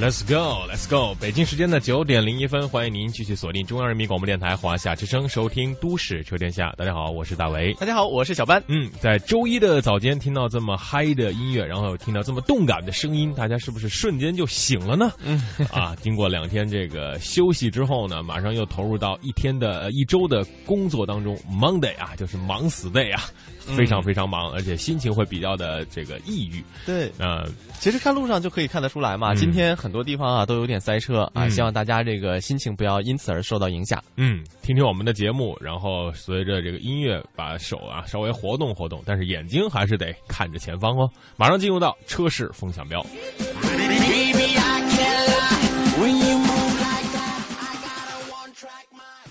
Let's go, Let's go！北京时间的九点零一分，欢迎您继续锁定中央人民广播电台华夏之声，收听《都市车天下》。大家好，我是大为。大家好，我是小班。嗯，在周一的早间听到这么嗨的音乐，然后又听到这么动感的声音，大家是不是瞬间就醒了呢？嗯，啊，经过两天这个休息之后呢，马上又投入到一天的、呃一周的工作当中，Monday 啊，就是忙死 day 啊，非常非常忙，而且心情会比较的这个抑郁。对，呃，其实看路上就可以看得出来嘛。嗯今天很多地方啊都有点塞车啊，嗯希望大家这个心情不要因此而受到影响。嗯，听听我们的节目，然后随着这个音乐，把手啊稍微活动活动，但是眼睛还是得看着前方哦。马上进入到车市风向标。Baby, I can't lie. When you move like that, I got a one track mind.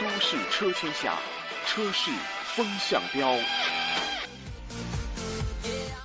都市车天下，车市风向标。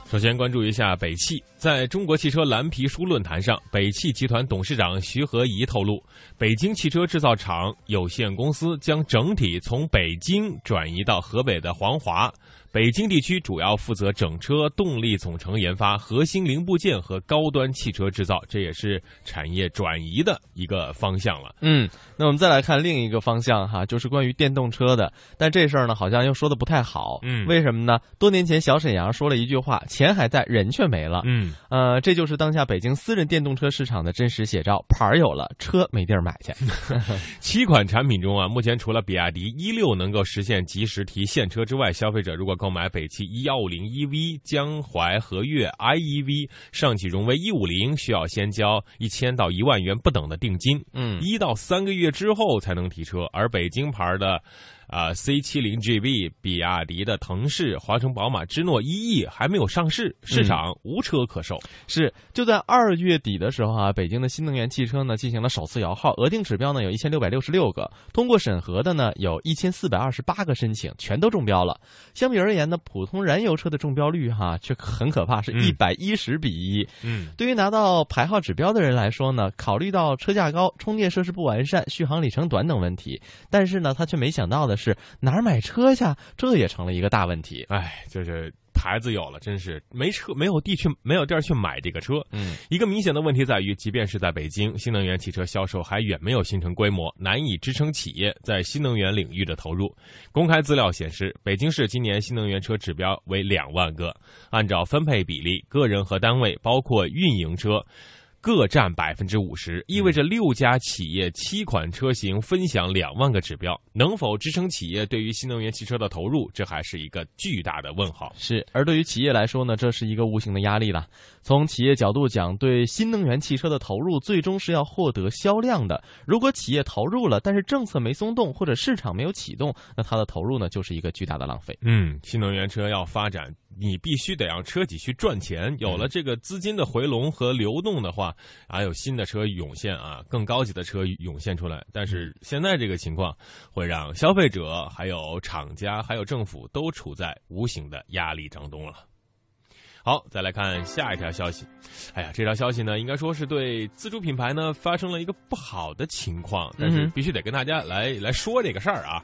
首先关注一下北汽，在中国汽车蓝皮书论坛上，北汽集团董事长徐和谊透露，北京汽车制造厂有限公司将整体从北京转移到河北的黄骅。北京地区主要负责整车动力总成研发、核心零部件和高端汽车制造，这也是产业转移的一个方向了。嗯，那我们再来看另一个方向哈，就是关于电动车的。但这事儿呢，好像又说的不太好。嗯为什么呢？多年前小沈阳说了一句话：“钱还在，人却没了。”嗯，呃，这就是当下北京私人电动车市场的真实写照。牌儿有了，车没地儿买去。七款产品中啊，目前除了比亚迪一六能够实现及时提现车之外，消费者如果购买北汽一幺五零 EV、江淮和悦 iEV、上汽荣威一五零，需要先交一千到一万元不等的定金，嗯一到三个月之后才能提车。而北京牌的。啊，C 七零 GB、比亚迪的腾势、华晨宝马之诺一 E 还没有上市，市场无车可售。是，就在二月底的时候啊，北京的新能源汽车呢进行了首次摇号，额定指标呢有一千六百六十六个，通过审核的呢有一千四百二十八个申请，全都中标了。相比而言呢，普通燃油车的中标率哈、却很可怕，是嗯一百一十比一、嗯对于拿到牌号指标的人来说呢，考虑到车价高、充电设施不完善、续航里程短等问题，但是呢，他却没想到的是哪儿买车去，这也成了一个大问题。哎，就是牌子有了，真是没车没有地去没有地儿去买这个车。嗯，一个明显的问题在于，即便是在北京，新能源汽车销售还远没有形成规模，难以支撑企业在新能源领域的投入。公开资料显示，北京市今年新能源车指标为两万个，按照分配比例，个人和单位包括运营车。各占百分之五十，意味着六家企业七款车型分享两万个指标，能否支撑企业对于新能源汽车的投入，这还是一个巨大的问号。是，而对于企业来说呢，这是一个无形的压力了。从企业角度讲，对新能源汽车的投入最终是要获得销量的。如果企业投入了，但是政策没松动或者市场没有启动，那它的投入呢就是一个巨大的浪费。嗯，新能源车要发展，你必须得让车企去赚钱。有了这个资金的回笼和流动的话，还有新的车涌现啊，更高级的车涌现出来。但是现在这个情况，会让消费者、还有厂家、还有政府都处在无形的压力当中了。好，再来看下一条消息。哎呀，这条消息呢，应该说是对自主品牌呢发生了一个不好的情况，但是必须得跟大家来来说这个事儿啊。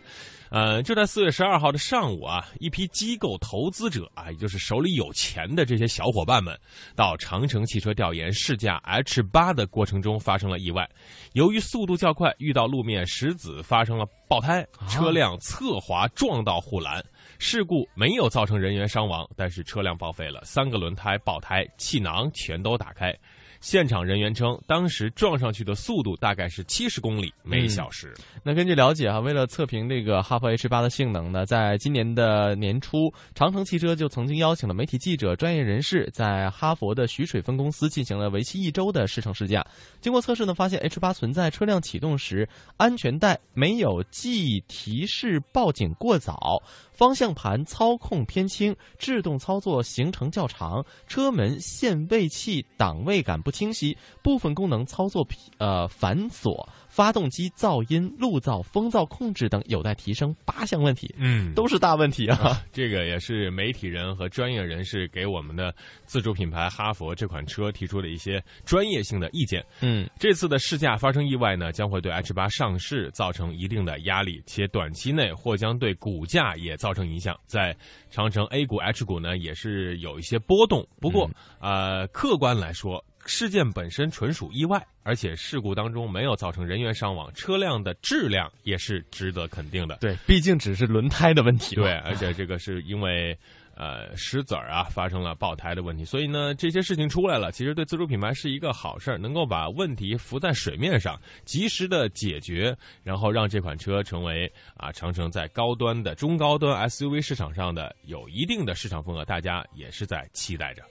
呃，就在四月十二号的上午啊，一批机构投资者啊，也就是手里有钱的这些小伙伴们，到长城汽车调研试驾 H 八的过程中发生了意外。由于速度较快，遇到路面石子发生了爆胎，车辆侧滑撞到护栏。事故没有造成人员伤亡，但是车辆报废了，三个轮胎爆胎，气囊全都打开。现场人员称，当时撞上去的速度大概是七十公里每小时。那根据了解啊，为了测评这个哈弗 H 八的性能呢，在今年的年初，长城汽车就曾经邀请了媒体记者、专业人士，在哈佛的徐水分公司进行了为期一周的试乘试驾。经过测试呢，发现 H 八存在车辆启动时安全带没有系提示报警过早。方向盘操控偏轻，制动操作行程较长，车门限位器档位感不清晰，部分功能操作呃繁琐，发动机噪音、路噪、风噪控制等有待提升八项问题，嗯都是大问题啊。这个也是媒体人和专业人士给我们的自主品牌哈佛这款车提出的一些专业性的意见。嗯，这次的试驾发生意外呢，将会对 H 八上市造成一定的压力，且短期内或将对股价也造成影响。在长城 A 股、H 股呢，也是有一些波动。不过，呃，客观来说，事件本身纯属意外，而且事故当中没有造成人员伤亡，车辆的质量也是值得肯定的。对，毕竟只是轮胎的问题。对，而且这个是因为呃石子儿啊发生了爆胎的问题，所以呢这些事情出来了，其实对自主品牌是一个好事儿，能够把问题浮在水面上，及时的解决，然后让这款车成为啊长城在高端的中高端 SUV 市场上的有一定的市场份额，大家也是在期待着。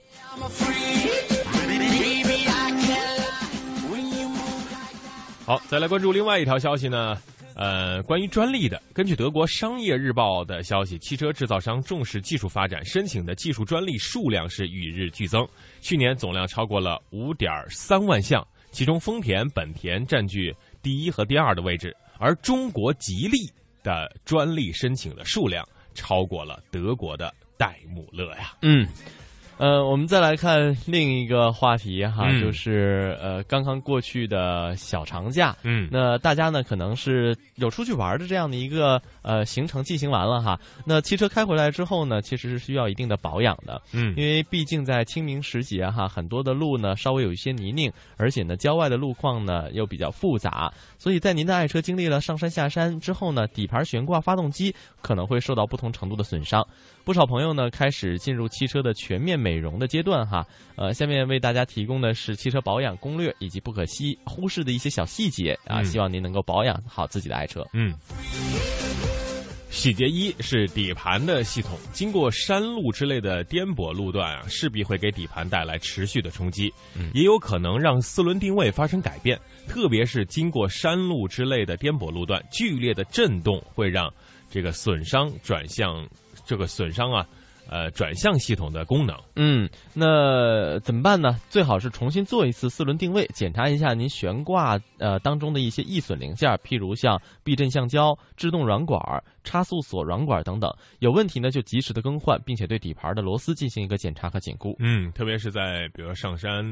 好，再来关注另外一条消息呢。呃，关于专利的，根据德国商业日报的消息，汽车制造商重视技术发展，申请的技术专利数量是与日俱增。去年总量超过了五点三万项，其中丰田、本田占据第一和第二的位置，而中国吉利的专利申请的数量超过了德国的戴姆勒呀。嗯，呃，我们再来看另一个话题哈，嗯就是呃刚刚过去的小长假。嗯那大家呢可能是有出去玩的这样的一个呃行程进行完了哈。那汽车开回来之后呢，其实是需要一定的保养的，嗯因为毕竟在清明时节哈，很多的路呢稍微有一些泥泞，而且呢郊外的路况呢又比较复杂，所以在您的爱车经历了上山下山之后呢，底盘悬挂发动机可能会受到不同程度的损伤。不少朋友呢开始进入汽车的全面美容的阶段哈。呃，下面为大家提供的是汽车保养攻略以及不可惜忽视的一些小细节啊，嗯希望您能够保养好自己的爱车。嗯。细节一是底盘的系统，经过山路之类的颠簸路段啊，势必会给底盘带来持续的冲击，也有可能让四轮定位发生改变。特别是经过山路之类的颠簸路段，剧烈的震动会让这个损伤转向这个损伤啊，呃，转向系统的功能。嗯，那怎么办呢？最好是重新做一次四轮定位，检查一下您悬挂呃当中的一些易损零件，譬如像避震橡胶、制动软管、差速锁软管等等，有问题呢就及时的更换，并且对底盘的螺丝进行一个检查和紧固。嗯，特别是在比如上山，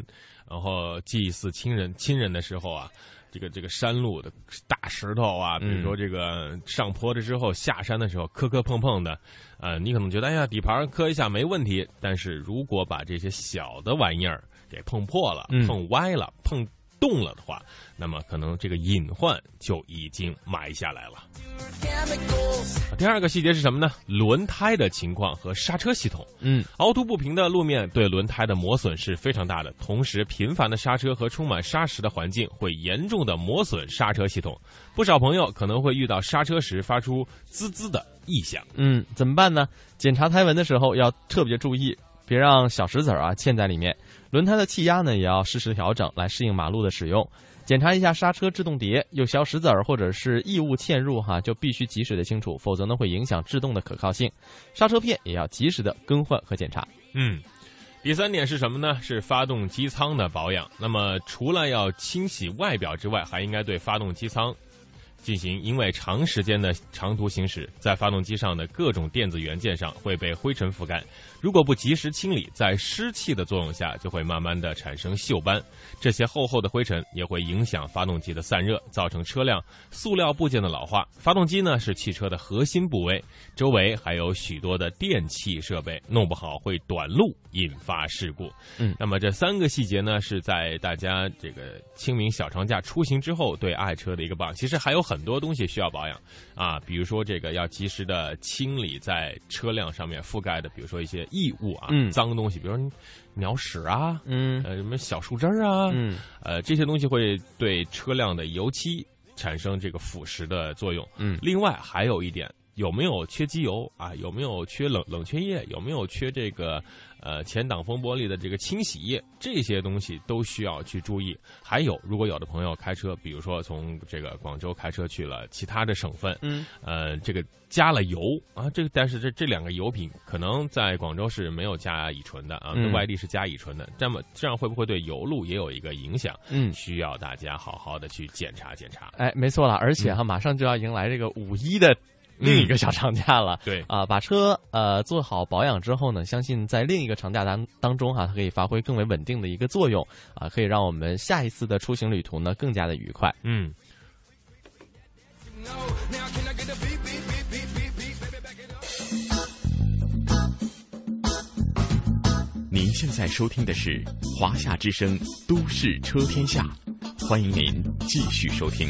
然后祭祀亲人亲人的时候啊，这个这个山路的大石头啊，比如说这个上坡了之后下山的时候磕磕碰碰的，呃，你可能觉得哎呀底盘磕一下没问题，但是如果把这些小的玩意儿给碰破了、嗯。碰歪了、碰动了的话，那么可能这个隐患就已经埋下来了。第二个细节是什么呢？轮胎的情况和刹车系统。嗯，凹凸不平的路面对轮胎的磨损是非常大的，同时频繁的刹车和充满沙石的环境会严重的磨损刹车系统。不少朋友可能会遇到刹车时发出滋滋的异响。嗯，怎么办呢？检查胎纹的时候要特别注意，别让小石子儿啊嵌在里面。轮胎的气压呢也要适时调整，来适应马路的使用。检查一下刹车制动碟，有小石子儿或者是异物嵌入哈，就必须及时的清除，否则呢会影响制动的可靠性。刹车片也要及时的更换和检查。嗯，第三点是什么呢？是发动机舱的保养。那么除了要清洗外表之外，还应该对发动机舱进行，因为长时间的长途行驶，在发动机上的各种电子元件上会被灰尘覆盖。如果不及时清理，在湿气的作用下，就会慢慢的产生锈斑。这些厚厚的灰尘也会影响发动机的散热，造成车辆塑料部件的老化。发动机呢是汽车的核心部位，周围还有许多的电器设备，弄不好会短路，引发事故。嗯那么这三个细节呢，是在大家这个清明小长假出行之后对爱车的一个榜。其实还有很很多东西需要保养。啊，比如说这个要及时的清理在车辆上面覆盖的，比如说一些异物啊、嗯。脏东西，比如说鸟屎啊，嗯。呃，什么小树枝儿啊，嗯。呃，这些东西会对车辆的油漆产生这个腐蚀的作用。嗯。另外还有一点，有没有缺机油啊？有没有缺冷冷却液？有没有缺这个呃前挡风玻璃的这个清洗液？这些东西都需要去注意。还有，如果有的朋友开车，比如说从这个广州开车去了其他的省份，嗯呃，这个加了油啊，这个但是这这两个油品可能在广州是没有加乙醇的啊，嗯外地是加乙醇的，这么这样会不会对油路也有一个影响？嗯。需要大家好好的去检查检查。哎，没错了，而且哈，马上就要迎来这个五一的另一个小长假了。对，啊，把车呃做好保养之后呢，相信在另一个长假当当中哈、它可以发挥更为稳定的一个作用啊，可以让我们下一次的出行旅途呢更加的愉快。嗯。您现在收听的是华夏之声《都市车天下》，欢迎您继续收听。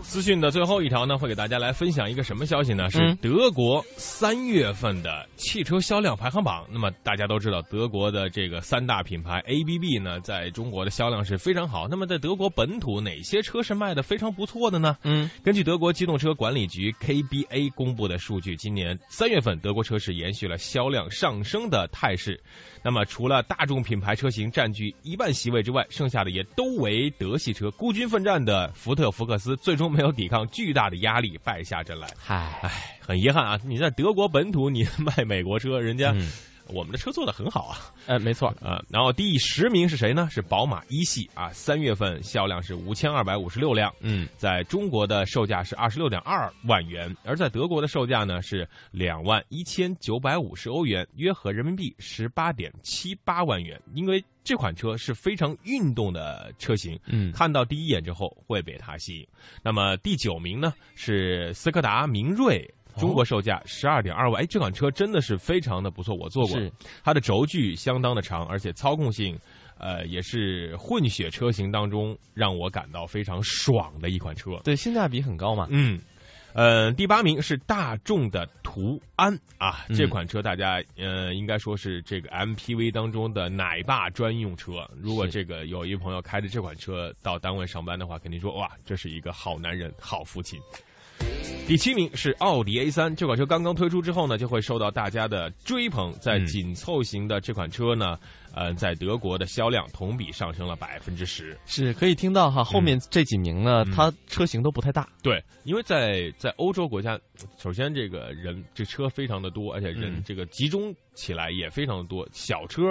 资讯的最后一条呢，会给大家来分享一个什么消息呢？是嗯德国三月份的汽车销量排行榜。那么大家都知道，德国的这个三大品牌 ABB 呢，在中国的销量是非常好。那么在德国本土，哪些车是卖的非常不错的呢？嗯，根据德国机动车管理局 KBA 公布的数据，今年三月份德国车市延续了销量上升的态势。那么除了大众品牌车型占据一半席位之外，剩下的也都为德系车。孤军奋战的福特福克斯最终没有抵抗巨大的压力，败下阵来。嗨，唉，很遗憾啊！你在德国本土，你卖美国车，人家、嗯我们的车做的很好啊。呃，没错，啊，然后第十名是谁呢？是宝马一系啊，三月份销量是五千二百五十六辆，嗯，在中国的售价是二十六点二万元，而在德国的售价呢是两万一千九百五十欧元，约合人民币十八点七八万元。因为这款车是非常运动的车型，嗯看到第一眼之后会被它吸引。那么第九名呢是斯柯达明锐。中国售价十二点二万，哎，这款车真的是非常的不错，我坐过，它的轴距相当的长，而且操控性，呃，也是混血车型当中让我感到非常爽的一款车。对，性价比很高嘛。嗯，呃，第八名是大众的途安啊，嗯这款车大家呃应该说是这个 MPV 当中的奶爸专用车。如果这个有一朋友开着这款车到单位上班的话，肯定说哇，这是一个好男人、好父亲。第七名是奥迪 A 三这款车刚刚推出之后呢，就会受到大家的追捧。在嗯紧凑型的这款车呢，呃，在德国的销量同比上升了百分之十。是可以听到哈，后面这几名呢，嗯它车型都不太大。对，因为在在欧洲国家，首先这个人这车非常的多，而且人嗯这个集中起来也非常的多，小车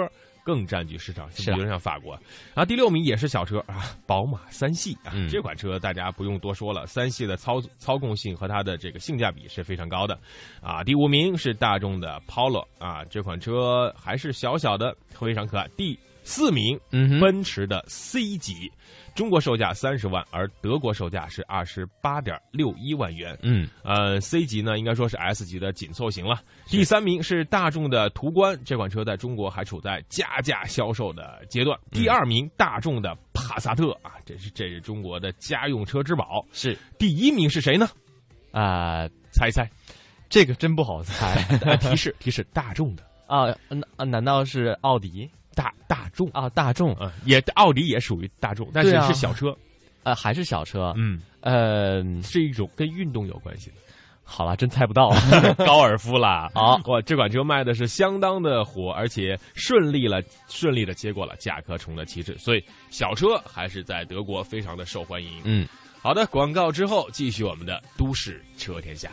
更占据市场，比如像法国。然后第六名也是小车啊，宝马三系啊，嗯这款车大家不用多说了，三系的操操控性和它的这个性价比是非常高的啊。第五名是大众的 Polo 啊，这款车还是小小的，非常可爱。第四名，奔驰的 C 级，中国售价三十万，而德国售价是二十八点六一万元。嗯，呃，C 级呢应该说是 S 级的紧凑型了。第三名是大众的途观，这款车在中国还处在加价销售的阶段。嗯第二名大众的帕萨特啊，这是这是中国的家用车之宝。是第一名是谁呢？啊、猜一猜，这个真不好猜呃 提示提示，大众的 啊。那啊难道是奥迪大大众啊？大众啊、也奥迪也属于大众，但是是小车，呃还是小车？嗯，呃，是一种跟运动有关系的。好了，真猜不到。高尔夫啦。好哇，这款车卖的是相当的火，而且顺利了，顺利的接过了甲壳虫的旗帜，所以小车还是在德国非常的受欢迎。嗯，好的，广告之后继续我们的都市车天下。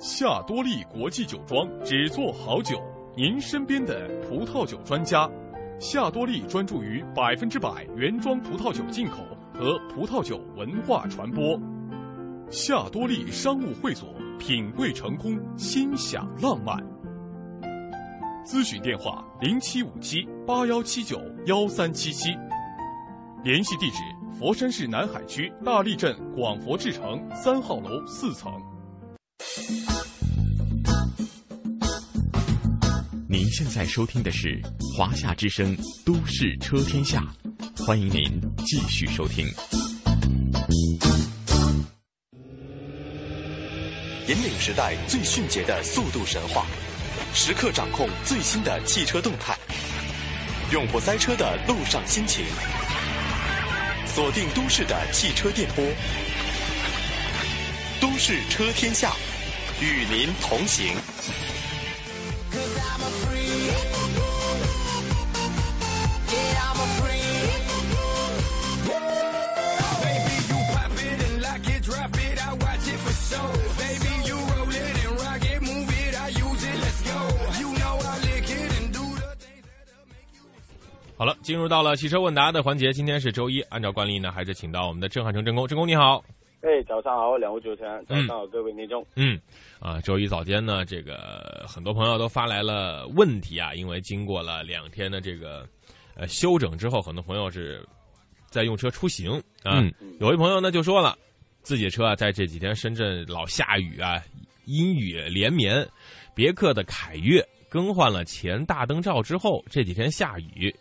夏多利国际酒庄只做好酒，您身边的葡萄酒专家。夏多利专注于百分之百原装葡萄酒进口和葡萄酒文化传播。夏多利商务会所，品贵成功，心享浪漫。咨询电话：零七五七八幺七九幺三七七。联系地址：佛山市南海区大沥镇广佛智城三号楼四层。您现在收听的是华夏之声《都市车天下》，欢迎您继续收听。引领时代最迅捷的速度神话，时刻掌控最新的汽车动态，永不塞车的路上心情，锁定都市的汽车电波，都市车天下，与您同行。好了，进入到了汽车问答的环节。今天是周一，按照惯例呢，还是请到我们的震撼成郑工。郑工你好，哎，早上好，两位主持人，早上好，各位听众。嗯，啊，周一早间呢，这个很多朋友都发来了问题啊，因为经过了两天的这个呃休整之后，很多朋友是在用车出行啊。嗯有位朋友呢就说了，自己的车啊，在这几天深圳老下雨啊，阴雨连绵，别克的凯越更换了前大灯罩之后，这几天下雨。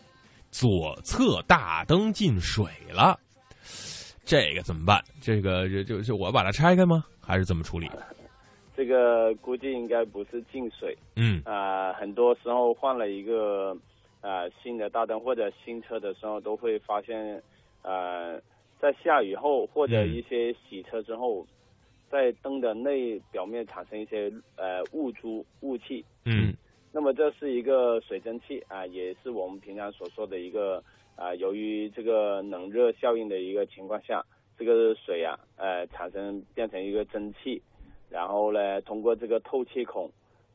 左侧大灯进水了，这个怎么办？这个就就就我把它拆开吗？还是怎么处理？这个估计应该不是进水，嗯啊、很多时候换了一个呃新的大灯或者新车的时候，都会发现，呃，在下雨后或者嗯一些洗车之后，在灯的内表面产生一些呃雾珠雾气，嗯那么这是一个水蒸气啊、也是我们平常所说的一个啊、由于这个冷热效应的一个情况下，这个水啊，呃，产生变成一个蒸汽，然后呢，通过这个透气孔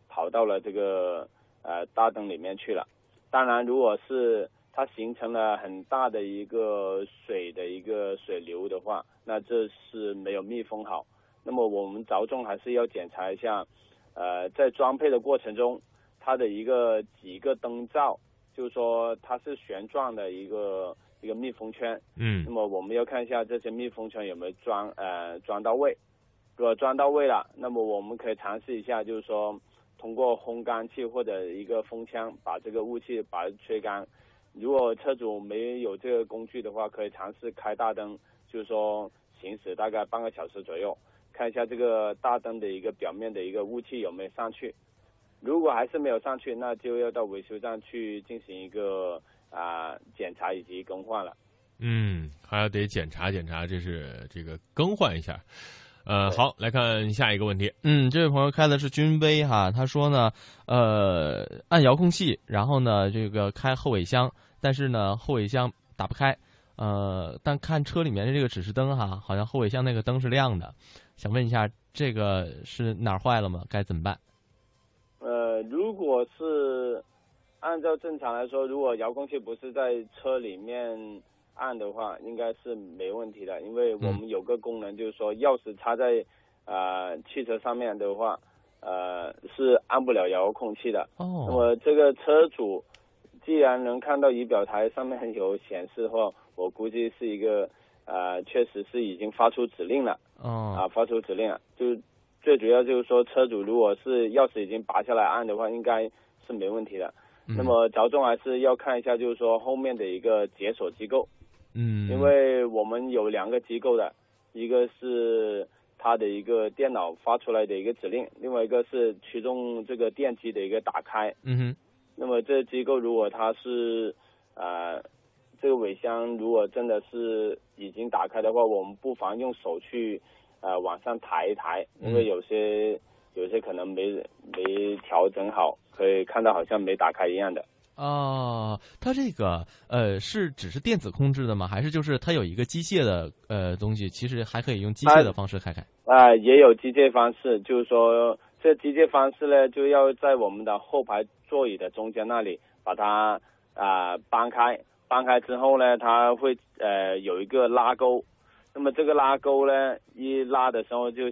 跑到了这个呃大灯里面去了。当然，如果是它形成了很大的一个水的一个水流的话，那这是没有密封好。那么我们着重还是要检查一下，呃，在装配的过程中。它的一个几个灯罩，就是说它是旋转的一个一个密封圈。嗯那么我们要看一下这些密封圈有没有装呃装到位。如果装到位了，那么我们可以尝试一下，就是说通过烘干器或者一个风枪把这个雾气把它吹干。如果车主没有这个工具的话，可以尝试开大灯，就是说行驶大概半个小时左右，看一下这个大灯的一个表面的一个雾气有没有上去。如果还是没有上去，那就要到维修站去进行一个啊、检查以及更换了。嗯，还要得检查检查，这是这个更换一下。呃，好，来看下一个问题。嗯，这位朋友开的是君威哈，他说呢，呃，按遥控器，然后呢，这个开后尾箱，但是呢，后尾箱打不开，呃，但看车里面的这个指示灯哈，好像后尾箱那个灯是亮的，想问一下，这个是哪儿坏了吗？该怎么办？呃，如果是按照正常来说，如果遥控器不是在车里面按的话，应该是没问题的，因为我们有个功能，就是说钥匙插在呃汽车上面的话，呃是按不了遥控器的。哦那哦，么这个车主既然能看到仪表台上面有显示的话，我估计是一个呃确实是已经发出指令了。哦啊，哦，发出指令了，就最主要就是说，车主如果是钥匙已经拔下来按的话，应该是没问题的。嗯那么着重还是要看一下，就是说后面的一个解锁机构，嗯，因为我们有两个机构的，一个是它的一个电脑发出来的一个指令，另外一个是驱动这个电机的一个打开。嗯哼，那么这机构如果它是呃这个尾箱如果真的是已经打开的话，我们不妨用手去呃往上抬一抬，嗯因为有些、有些可能没没调整好，可以看到好像没打开一样的。哦，它这个呃是只是电子控制的吗？还是就是它有一个机械的呃东西，其实还可以用机械的方式开开？啊、也有机械方式，就是说这机械方式呢，就要在我们的后排座椅的中间那里把它啊、搬开，搬开之后呢，它会呃有一个拉钩，那么这个拉钩呢，一拉的时候就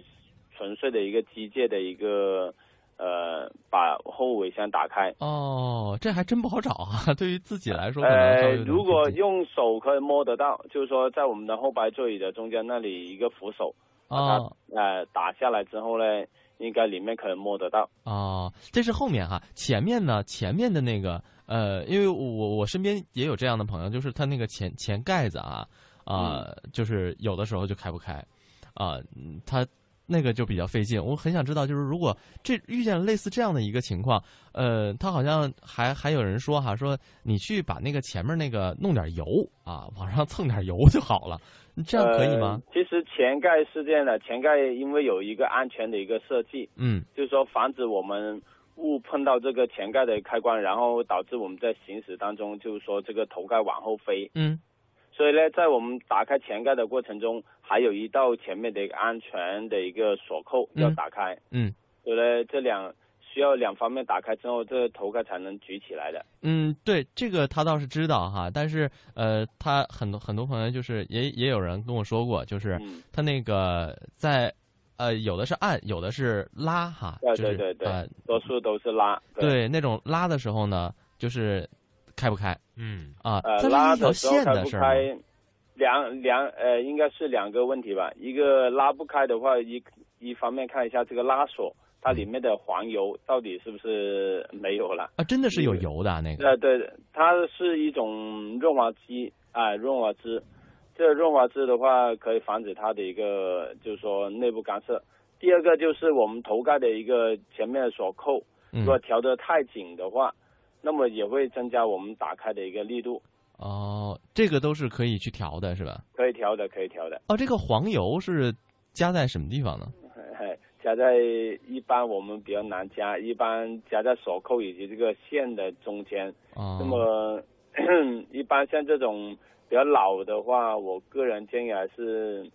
纯粹的一个机械的一个呃把后尾箱打开。哦，这还真不好找啊！对于自己来说，呃，如果用手可以摸得到，就是说在我们的后排座椅的中间那里一个扶手，把它、哦呃打下来之后呢，应该里面可能摸得到。哦，这是后面哈，前面呢，前面的那个呃，因为我我身边也有这样的朋友，就是他那个前前盖子啊啊、就是有的时候就开不开啊、嗯他那个就比较费劲。我很想知道，就是如果这遇见类似这样的一个情况，呃，他好像还还有人说哈，说你去把那个前面那个弄点油啊，往上蹭点油就好了，这样可以吗？呃？其实前盖是这样的，前盖因为有一个安全的一个设计，嗯就是说防止我们误碰到这个前盖的开关，然后导致我们在行驶当中就是说这个头盖往后飞。嗯所以呢，在我们打开前盖的过程中，还有一道前面的一个安全的一个锁扣要打开。嗯所以呢，这两需要两方面打开之后，这个头盖才能举起来的。嗯，对，这个他倒是知道哈，但是呃，他很多很多朋友就是也也有人跟我说过，就是嗯他那个在呃有的是按，有的是拉哈，对就是对对对，呃多数都是拉。对那种拉的时候呢，就是开不开嗯啊，呃，拉是一条的时候开线的事儿吗。不开，两两呃，应该是两个问题吧。一个拉不开的话，一一方面看一下这个拉锁，它里面的黄油到底是不是没有了。啊，真的是有油的啊那个呃，对，它是一种润滑剂啊、润滑脂。这润滑脂的话，可以防止它的一个就是说内部干涉。第二个就是我们头盖的一个前面的锁扣，嗯如果调得太紧的话，那么也会增加我们打开的一个力度。哦，这个都是可以去调的是吧？可以调的，可以调的。哦，这个黄油是加在什么地方呢？嘿加在一般我们比较难加，一般加在锁扣以及这个线的中间。哦，那么 一般像这种比较老的话，我个人建议还是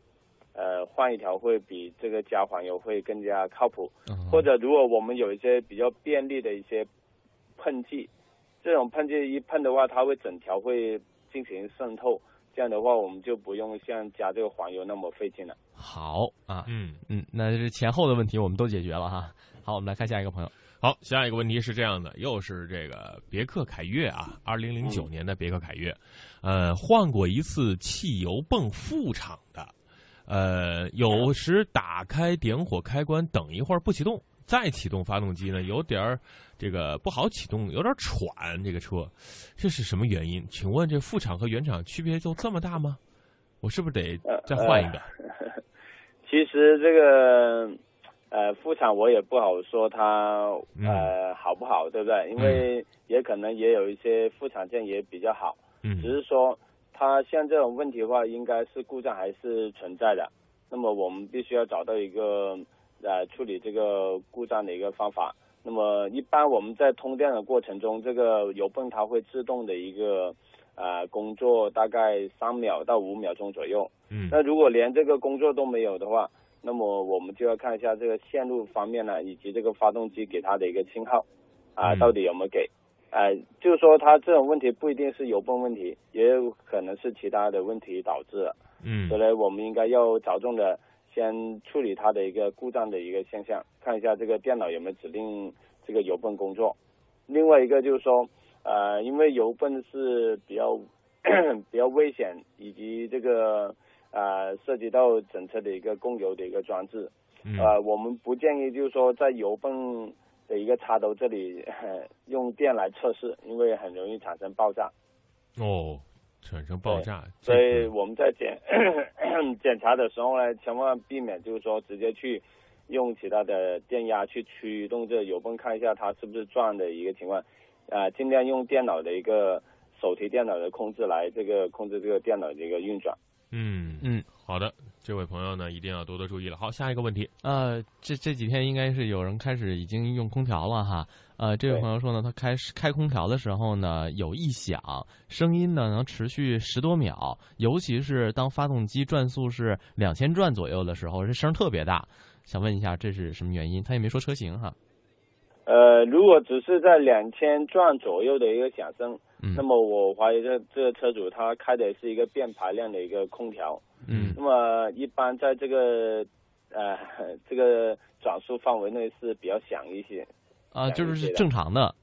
呃换一条会比这个加黄油会更加靠谱。哦或者如果我们有一些比较便利的一些喷剂，这种喷剂一喷的话，它会整条会进行渗透，这样的话我们就不用像加这个黄油那么费劲了。好啊，嗯。嗯，那这前后的问题我们都解决了哈。好，我们来看下一个朋友。好，下一个问题是这样的，又是这个别克凯越啊，二零零九年的别克凯越，呃，换过一次汽油泵副厂的，呃，有时打开点火开关，等一会儿不启动，再启动发动机呢，有点儿这个不好启动，有点喘。这个车，这是什么原因？请问这副厂和原厂区别就这么大吗？我是不是得再换一个？其实这个呃副厂我也不好说它呃、好不好，对不对？因为也可能也有一些副厂件也比较好，嗯只是说它像这种问题的话，应该是故障还是存在的。那么我们必须要找到一个呃处理这个故障的一个方法。那么一般我们在通电的过程中，这个油泵它会自动的一个呃工作大概三秒到五秒钟左右。嗯那如果连这个工作都没有的话，那么我们就要看一下这个线路方面呢，以及这个发动机给它的一个信号，啊、嗯到底有没有给？呃，就是说它这种问题不一定是油泵问题，也有可能是其他的问题导致的。嗯所以呢，我们应该要着重的先处理它的一个故障的一个现象，看一下这个电脑有没有指令这个油泵工作。另外一个就是说，呃，因为油泵是比较 比较危险，以及这个呃涉及到整车的一个供油的一个装置，嗯呃，我们不建议就是说在油泵的一个插头这里、呃用电来测试，因为很容易产生爆炸。哦，产生爆炸，所以我们在检 检查的时候呢，千万避免就是说直接去用其他的电压去驱动这油泵，看一下它是不是转的一个情况，啊、尽量用电脑的一个手提电脑的控制来这个控制这个电脑的一个运转。嗯嗯，好的，这位朋友呢一定要多多注意了。好，下一个问题，呃，这这几天应该是有人开始已经用空调了哈。呃，这位朋友说呢，他开开空调的时候呢，有异响，声音呢能持续十多秒，尤其是当发动机转速是两千转左右的时候，这声特别大。想问一下，这是什么原因？他也没说车型哈。呃，如果只是在两千转左右的一个响声，嗯那么我怀疑这这个车主他开的是一个变排量的一个空调。嗯那么一般在这个呃这个转速范围内是比较响一些啊，就是是正常的。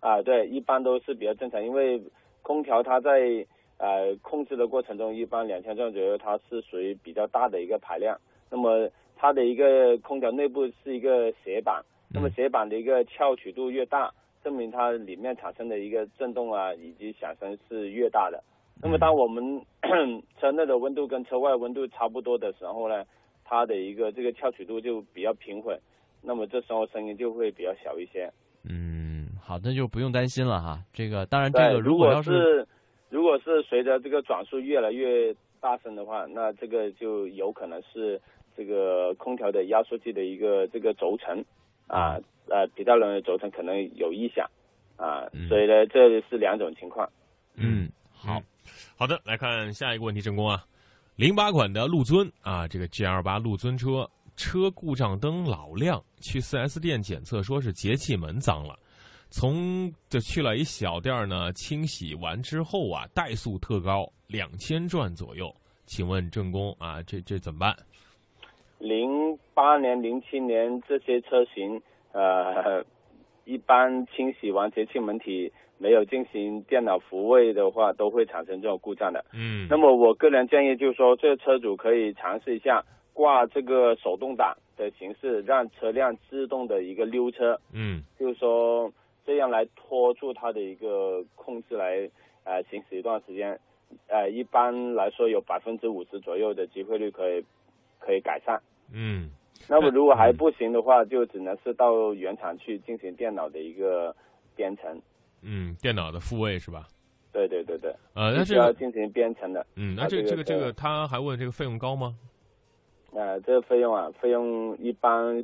啊，对，一般都是比较正常，因为空调它在呃控制的过程中，一般两千转左右，它是属于比较大的一个排量。那么它的一个空调内部是一个斜板，那么嗯斜板的一个翘曲度越大，证明它里面产生的一个震动啊以及响声是越大的。那么当我们 车内的温度跟车外温度差不多的时候呢，它的一个这个翘曲度就比较平稳，那么这时候声音就会比较小一些。嗯，好，那就不用担心了哈。这个当然，这，个如果要是如果是随着这个转速越来越大声的话，那这个就有可能是这个空调的压缩机的一个这个轴承啊呃皮带轮的轴承可能有异响啊，嗯所以呢这是两种情况。嗯好嗯，好的，来看下一个问题，郑工啊，零八款的陆尊啊，这个 G L 八陆尊车车故障灯老亮，去 4S 店检测说是节气门脏了，从就去了一小店儿呢，清洗完之后啊，怠速特高，两千转左右，请问郑工啊，这这怎么办？零八年、零七年这些车型，呃，一般清洗完节气门体没有进行电脑复位的话，都会产生这种故障的。嗯那么我个人建议就是说，这个车主可以尝试一下挂这个手动挡的形式，让车辆自动的一个溜车，嗯就是说这样来拖住它的一个控制来呃行驶一段时间，呃一般来说有百分之五十左右的机会率可以可以改善。嗯那么如果还不行的话，就只能是到原厂去进行电脑的一个编程。嗯，电脑的复位是吧？对对对对，呃，那必须这个要进行编程的。嗯，那啊这个这个这个，他还问这个费用高吗？呃，这个费用啊，费用一般，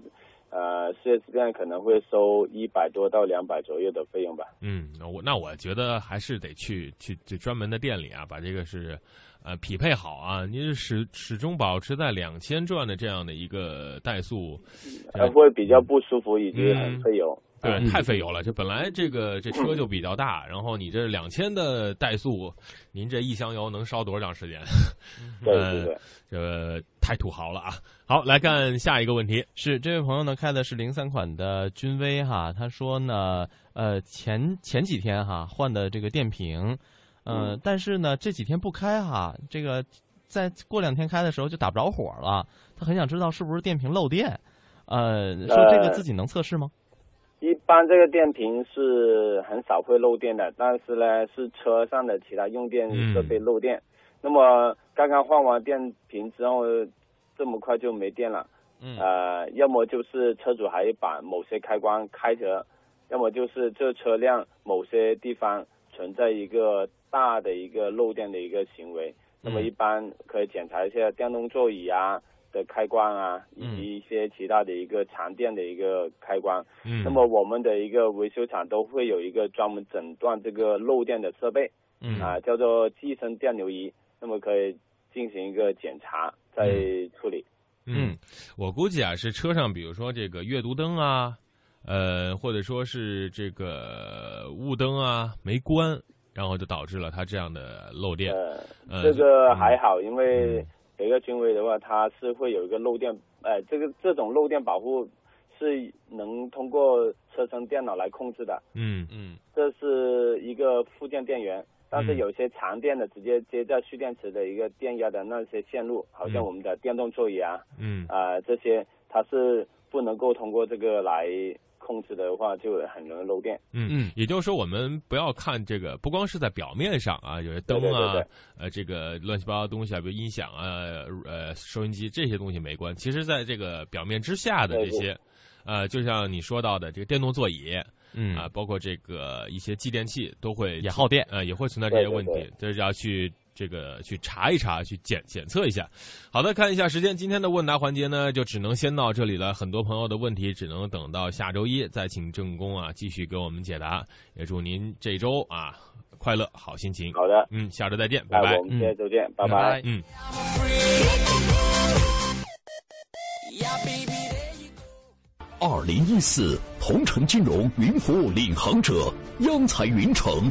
呃，四 S 店可能会收一百多到两百左右的费用吧。嗯，那我那我觉得还是得去去去专门的店里啊，把这个是呃匹配好啊。你是始始终保持在两千转的这样的一个怠速，这呃，会比较不舒服，以及嗯很费油。对嗯太费油了。这本来这个这车就比较大，然后你这两千的怠速，您这一箱油能烧多长时间？对呃对对，这个太土豪了啊！好，来看下一个问题。是这位朋友呢开的是零三款的君威哈，他说呢，呃前前几天哈换的这个电瓶，呃，嗯但是呢这几天不开哈，这个在过两天开的时候就打不着火了，他很想知道是不是电瓶漏电，呃，说这个呃自己能测试吗？一般这个电瓶是很少会漏电的，但是呢，是车上的其他用电设备漏电。那么刚刚换完电瓶之后，这么快就没电了。嗯呃，要么就是车主还把某些开关开着，要么就是这车辆某些地方存在一个大的一个漏电的一个行为。那么嗯一般可以检查一下电动座椅啊的开关啊，以嗯及一些其他的一个常电的一个开关。嗯，那么我们的一个维修厂都会有一个专门诊断这个漏电的设备嗯。啊，叫做寄生电流仪，那么可以进行一个检查再处理。嗯，我估计啊，是车上比如说这个阅读灯啊，呃，或者说是这个雾灯啊没关，然后就导致了它这样的漏电。呃，呃这个嗯。还好，因为嗯北个君威的话，它是会有一个漏电，呃，这个这种漏电保护是能通过车身电脑来控制的，嗯。嗯。这是一个附件电源。但是嗯。有些长电的直接接在蓄电池的一个电压的那些线路，好像嗯。我们的电动座椅啊，嗯。啊、这些它是不能够通过这个来控制的话，就很容易漏电。嗯嗯。也就是说，我们不要看这个，不光是在表面上啊，有些灯啊，对对对。对呃，这个乱七八糟的东西啊，比如音响啊，呃，收音机这些东西没关。其实，在这个表面之下的这对。些，呃，就像你说到的这个电动座椅嗯。啊，包括这个一些继电器都会也耗电。呃，也会存在这些问对对题，这是要去这个去查一查，去检检测一下。好的，看一下时间，今天的问答环节呢，就只能先到这里了。很多朋友的问题只能等到下周一再请郑工啊继续给我们解答。也祝您这周啊快乐好心情。好的，嗯，下周再见，拜拜我。们下周见，拜拜拜。嗯。二零一四同城金融云服务领航者央财云城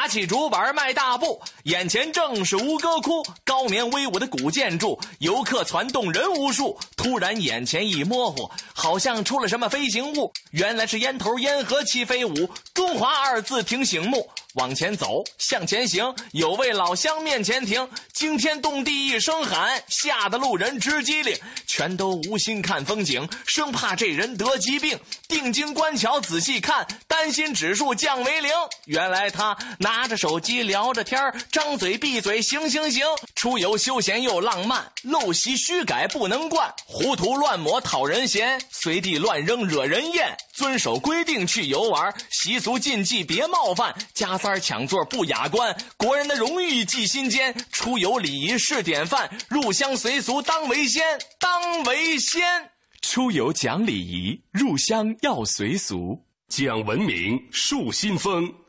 起竹板迈大步，眼前正是吴哥窟，高棉威武的古建筑，游客攒动人无数。突然眼前一模糊，好像出了什么飞行物，原来是烟头烟盒齐飞舞，中华二字挺醒目。往前走，向前行，有位老乡面前停，惊天动地一声喊，吓得路人直机灵，全都无心看风景，生怕这人得疾病。定睛观瞧，仔细看，担心指数降为零。原来他拿拿着手机聊着天张嘴闭嘴行行行。出游休闲又浪漫，陋习虚改不能惯，糊涂乱抹讨人嫌，随地乱扔惹人厌。遵守规定去游玩，习俗禁忌别冒犯，加塞抢座不雅观。国人的荣誉记心间，出游礼仪是典范，入乡随俗当为先，当为先。出游讲礼仪，入乡要随俗，讲文明树新风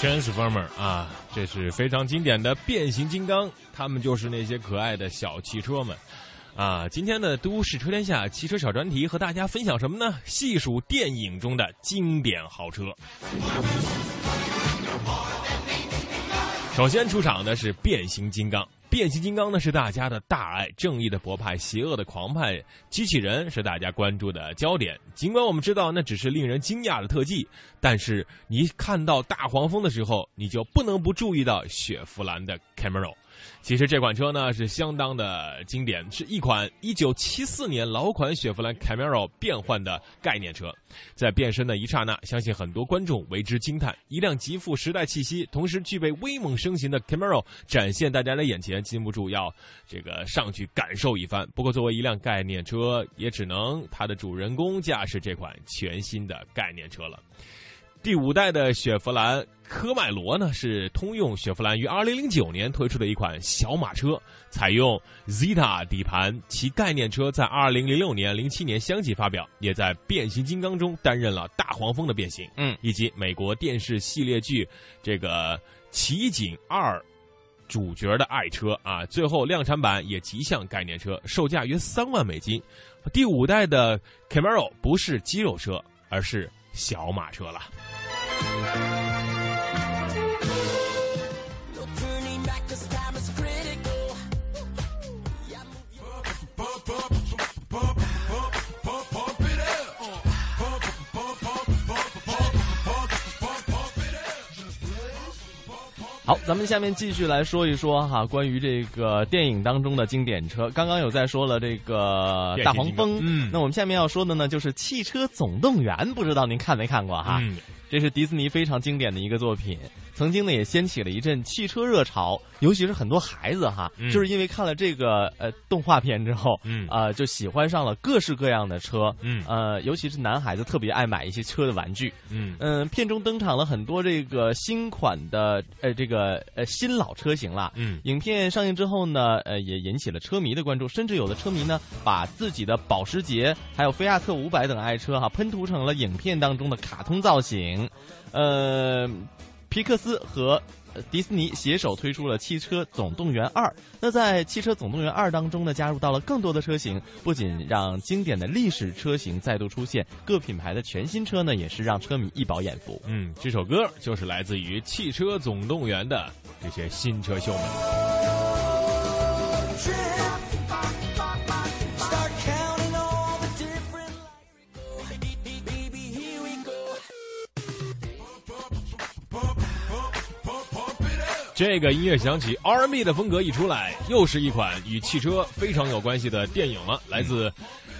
Transformer 啊，这是非常经典的变形金刚，他们就是那些可爱的小汽车们啊。今天的都市车天下汽车小专题和大家分享什么呢？细数电影中的经典豪车。首先出场的是变形金刚。变形金刚呢是大家的大爱，正义的博派，邪恶的狂派，机器人是大家关注的焦点。尽管我们知道那只是令人惊讶的特技，但是你看到大黄蜂的时候，你就不能不注意到雪佛兰的 Camaro。其实这款车呢是相当的经典，是一款1974年老款雪佛兰 Camaro 变换的概念车。在变身的一刹那，相信很多观众为之惊叹。一辆极富时代气息，同时具备威猛身形的 Camaro 展现大家的眼前，禁不住要这个上去感受一番。不过作为一辆概念车，也只能它的主人公驾驶这款全新的概念车了。第五代的雪佛兰科迈罗呢，是通用雪佛兰于二零零九年推出的一款小马车，采用 Zeta 底盘。其概念车在二零零六年、零七年相继发表，也在变形金刚中担任了大黄蜂的变形，嗯，以及美国电视系列剧这个奇景二主角的爱车啊。最后量产版也极像概念车，售价约三万美金。第五代的 Camaro 不是肌肉车，而是。小马车了。好，咱们下面继续来说一说哈，关于这个电影当中的经典车。刚刚有在说了这个大黄蜂，嗯，那我们下面要说的呢就是《汽车总动员》，不知道您看没看过哈？嗯，这是迪士尼非常经典的一个作品，曾经呢也掀起了一阵汽车热潮，尤其是很多孩子哈，嗯就是因为看了这个呃动画片之后，嗯啊、就喜欢上了各式各样的车，嗯呃，尤其是男孩子特别爱买一些车的玩具，嗯嗯、片中登场了很多这个新款的呃这个呃新老车型啦，嗯影片上映之后呢，呃，也引起了车迷的关注，甚至有的车迷呢，把自己的保时捷还有菲亚特五百等爱车哈、喷涂成了影片当中的卡通造型。呃，皮克斯和迪士尼携手推出了《汽车总动员二》。那在《汽车总动员二》当中呢，加入到了更多的车型，不仅让经典的历史车型再度出现，各品牌的全新车呢，也是让车迷一饱眼福。嗯，这首歌就是来自于《汽车总动员》的这些新车秀们。这个音乐响起，R&B 的风格一出来，又是一款与汽车非常有关系的电影了，来自。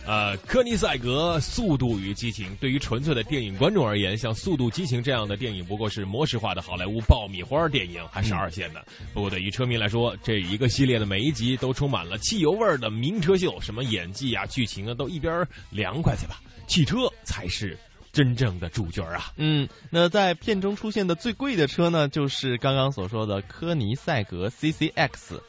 呃，科尼塞格《速度与激情》对于纯粹的电影观众而言，像《速度激情》这样的电影不过是模式化的好莱坞爆米花电影，还是二线的。不过对于车迷来说，这一个系列的每一集都充满了汽油味儿的名车秀，什么演技啊、剧情啊，都一边凉快去吧。汽车才是真正的主角啊！嗯，那在片中出现的最贵的车呢，就是刚刚所说的科尼赛格 CCX。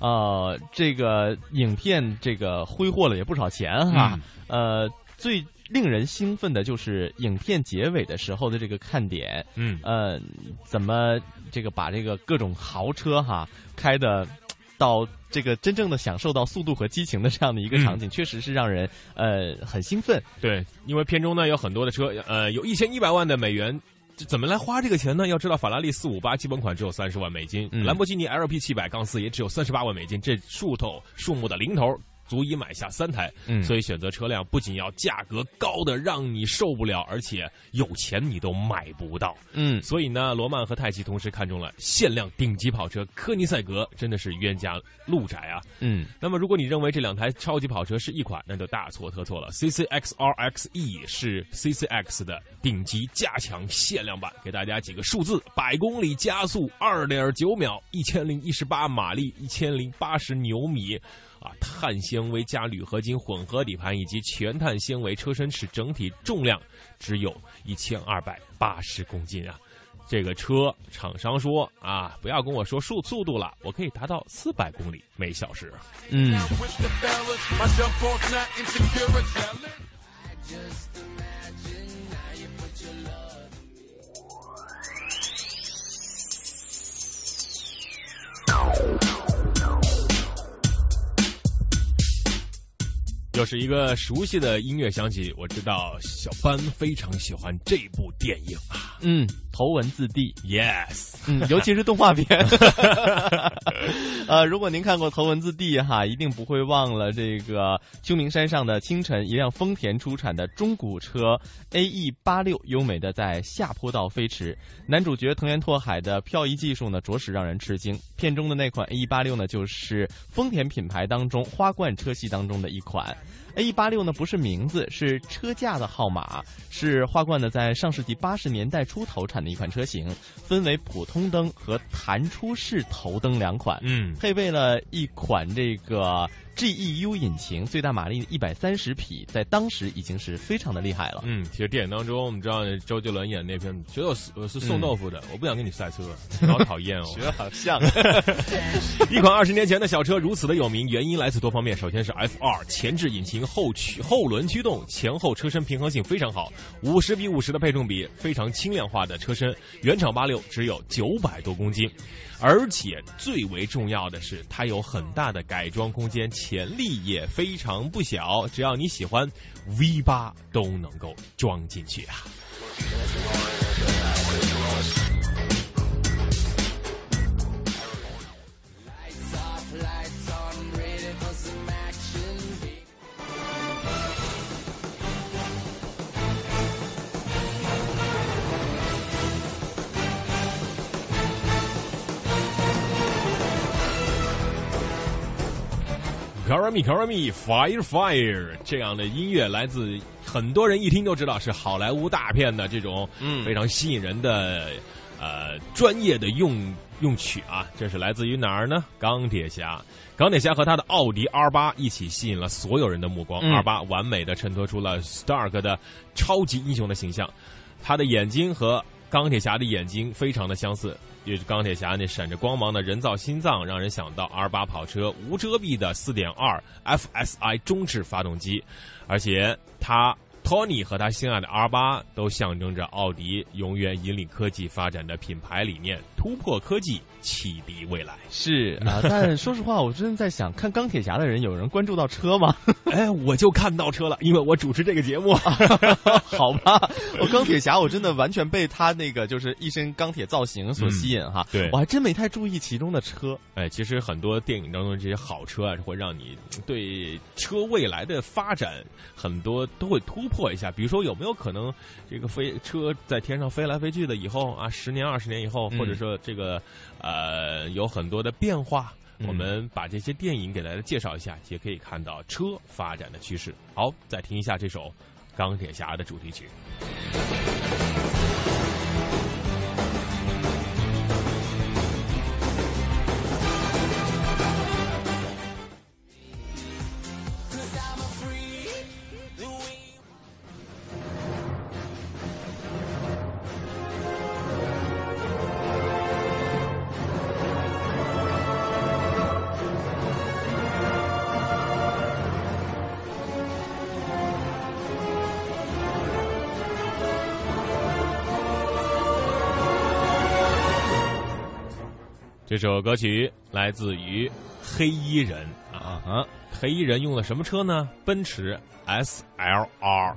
呃，这个影片这个挥霍了也不少钱哈。呃，最令人兴奋的就是影片结尾的时候的这个看点。嗯，呃，怎么这个把这个各种豪车哈开的。到这个真正的享受到速度和激情的这样的一个场景，确实是让人呃很兴奋。对，因为片中呢有很多的车，呃，有一千一百万的美元，这怎么来花这个钱呢？要知道，法拉利四五八基本款只有三十万美金，嗯兰博基尼 LP 七百杠四也只有三十八万美金，这数头数目的零头。足以买下三台，嗯所以选择车辆不仅要价格高的让你受不了，而且有钱你都买不到。嗯，所以呢，罗曼和泰奇同时看中了限量顶级跑车科尼赛格，真的是冤家路窄啊。嗯，那么如果你认为这两台超级跑车是一款，那就大错特错了。CCX RXE E 是 CCX 的顶级加强限量版，给大家几个数字：百公里加速二点九秒，一千零一十八马力，一千零八十牛米。啊，碳纤维加铝合金混合底盘以及全碳纤维车身是整体重量只有一千二百八十公斤啊！这个车厂商说啊，不要跟我说速速度了，我可以达到四百公里每小时。嗯。又是一个熟悉的音乐响起，我知道小班非常喜欢这部电影啊。嗯，头文字 D。Yes，嗯，尤其是动画片。呃，如果您看过《头文字 D》哈，一定不会忘了这个秋名山上的清晨，一辆丰田出产的中古车 AE 八六，优美的在下坡道飞驰。男主角藤原拓海的漂移技术呢，着实让人吃惊。片中的那款 AE 八六呢，就是丰田品牌当中花冠车系当中的一款。A 八六呢不是名字，是车架的号码，是花冠呢在上世纪八十年代初投产的一款车型，分为普通灯和弹出式头灯两款。嗯，配备了一款这个 GEU 引擎，最大马力一百三十匹，在当时已经是非常的厉害了。嗯，其实电影当中，我们知道周杰伦演那篇，觉得我是是送豆腐的，嗯我不想跟你赛车，好讨厌哦。学得好像。一款二十年前的小车如此的有名，原因来自多方面。首先是 F 二前置引擎后驱后轮驱动，前后车身平衡性非常好，五十比五十的配重比，非常轻量化的车身。原厂八六只有九百多公斤，而且最为重要的是，它有很大的改装空间，潜力也非常不小。只要你喜欢，V 八都能够装进去啊。Call me, call me, fire, fire，这样的音乐来自很多人一听就知道是好莱坞大片的这种非常吸引人的呃专业的用用曲啊。这是来自于哪儿呢？钢铁侠。钢铁侠和他的奥迪 R 八一起吸引了所有人的目光。嗯 R 八完美的衬托出了 Stark 的超级英雄的形象，他的眼睛和钢铁侠的眼睛非常的相似。也是钢铁侠那闪着光芒的人造心脏，让人想到 R 八跑车无遮蔽的4.2 FSI 中置发动机，而且他托尼和他心爱的 R 八都象征着奥迪永远引领科技发展的品牌理念，突破科技，启迪未来。是啊，但说实话，我真的在想，看钢铁侠的人有人关注到车吗？哎，我就看到车了，因为我主持这个节目。好吧，我钢铁侠，我真的完全被他那个就是一身钢铁造型所吸引哈。对我还真没太注意其中的车。哎，其实很多电影当中这些好车啊，会让你对车未来的发展很多都会突破一下。比如说，有没有可能这个飞车在天上飞来飞去的以后啊，十年、二十年以后，嗯或者说这个呃有很多的变化？我们把这些电影给大家介绍一下，也可以看到车发展的趋势。好，再听一下这首《钢铁侠》的主题曲。首歌曲来自于黑衣人啊，啊黑衣人用的什么车呢？奔驰 SLR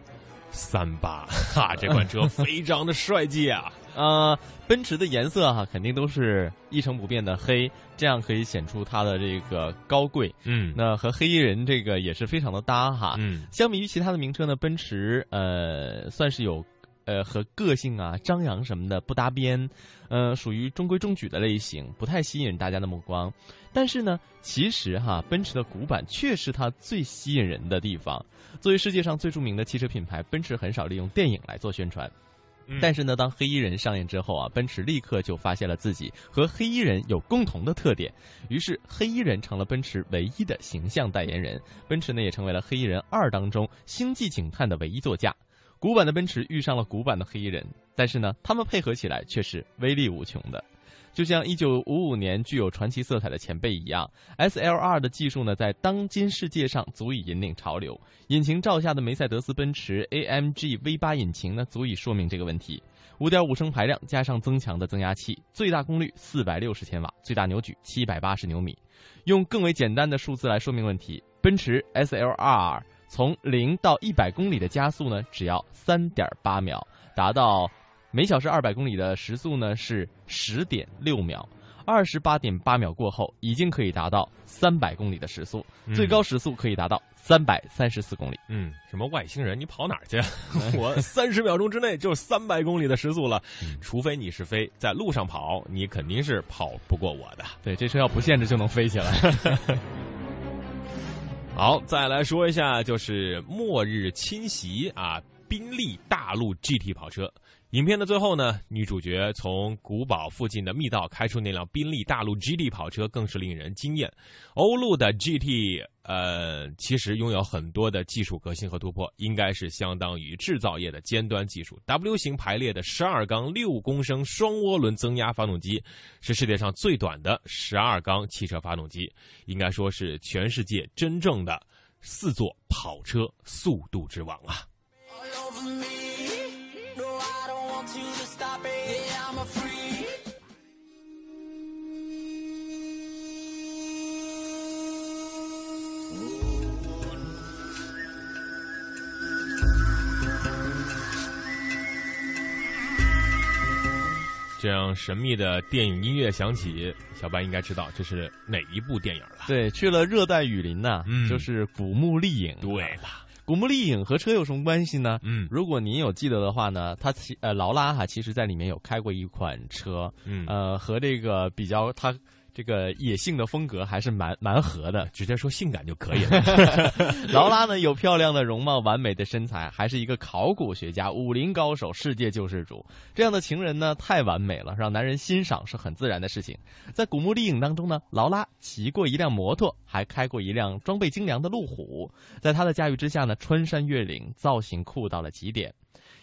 三八，哈，这款车非常的帅气啊！呃，奔驰的颜色哈，肯定都是一成不变的黑，这样可以显出它的这个高贵。嗯，那和黑衣人这个也是非常的搭哈。嗯，相比于其他的名车呢，奔驰呃算是有呃和个性啊、张扬什么的不搭边，呃，属于中规中矩的类型，不太吸引大家的目光。但是呢，其实哈，奔驰的古板却是它最吸引人的地方。作为世界上最著名的汽车品牌，奔驰很少利用电影来做宣传。但是呢，当黑衣人上映之后啊，奔驰立刻就发现了自己和黑衣人有共同的特点，于是黑衣人成了奔驰唯一的形象代言人。奔驰呢，也成为了黑衣人二当中星际警探的唯一座驾。古板的奔驰遇上了古板的黑衣人，但是呢，他们配合起来却是威力无穷的。就像一九五五年具有传奇色彩的前辈一样，SLR 的技术呢，在当今世界上足以引领潮流。引擎罩下的梅赛德斯奔驰 AMG V8 引擎呢，足以说明这个问题。五点五升排量加上增强的增压器，最大功率四百六十千瓦，最大扭矩七百八十牛米。用更为简单的数字来说明问题，奔驰 SLR 从零到一百公里的加速呢，只要三点八秒，达到。每小时二百公里的时速呢是十点六秒，二十八点八秒过后，已经可以达到三百公里的时速，嗯最高时速可以达到三百三十四公里。嗯，什么外星人？你跑哪儿去？我三十秒钟之内就三百公里的时速了，除非你是飞在路上跑，你肯定是跑不过我的。对，这车要不限制就能飞起来。好，再来说一下，就是末日侵袭啊，宾利大陆 GT 跑车。影片的最后呢，女主角从古堡附近的密道开出那辆宾利大陆 GT 跑车，更是令人惊艳。欧陆的 GT，呃，其实拥有很多的技术革新和突破，应该是相当于制造业的尖端技术。W 型排列的十二缸六公升双涡轮增压发动机，是世界上最短的十二缸汽车发动机，应该说是全世界真正的四座跑车速度之王啊！这样神秘的电影音乐响起，小白应该知道这是哪一部电影了。对，去了热带雨林呐、嗯就是古墓丽影。对了。古墓丽影和车有什么关系呢？嗯，如果您有记得的话呢，他其呃劳拉哈其实在里面有开过一款车，嗯呃和这个比较它这个野性的风格还是蛮蛮合的，直接说性感就可以了。劳拉呢有漂亮的容貌、完美的身材，还是一个考古学家、武林高手、世界救世主。这样的情人呢太完美了，让男人欣赏是很自然的事情。在古墓丽影当中呢，劳拉骑过一辆摩托，还开过一辆装备精良的路虎，在他的驾驭之下呢，穿山越岭，造型酷到了极点。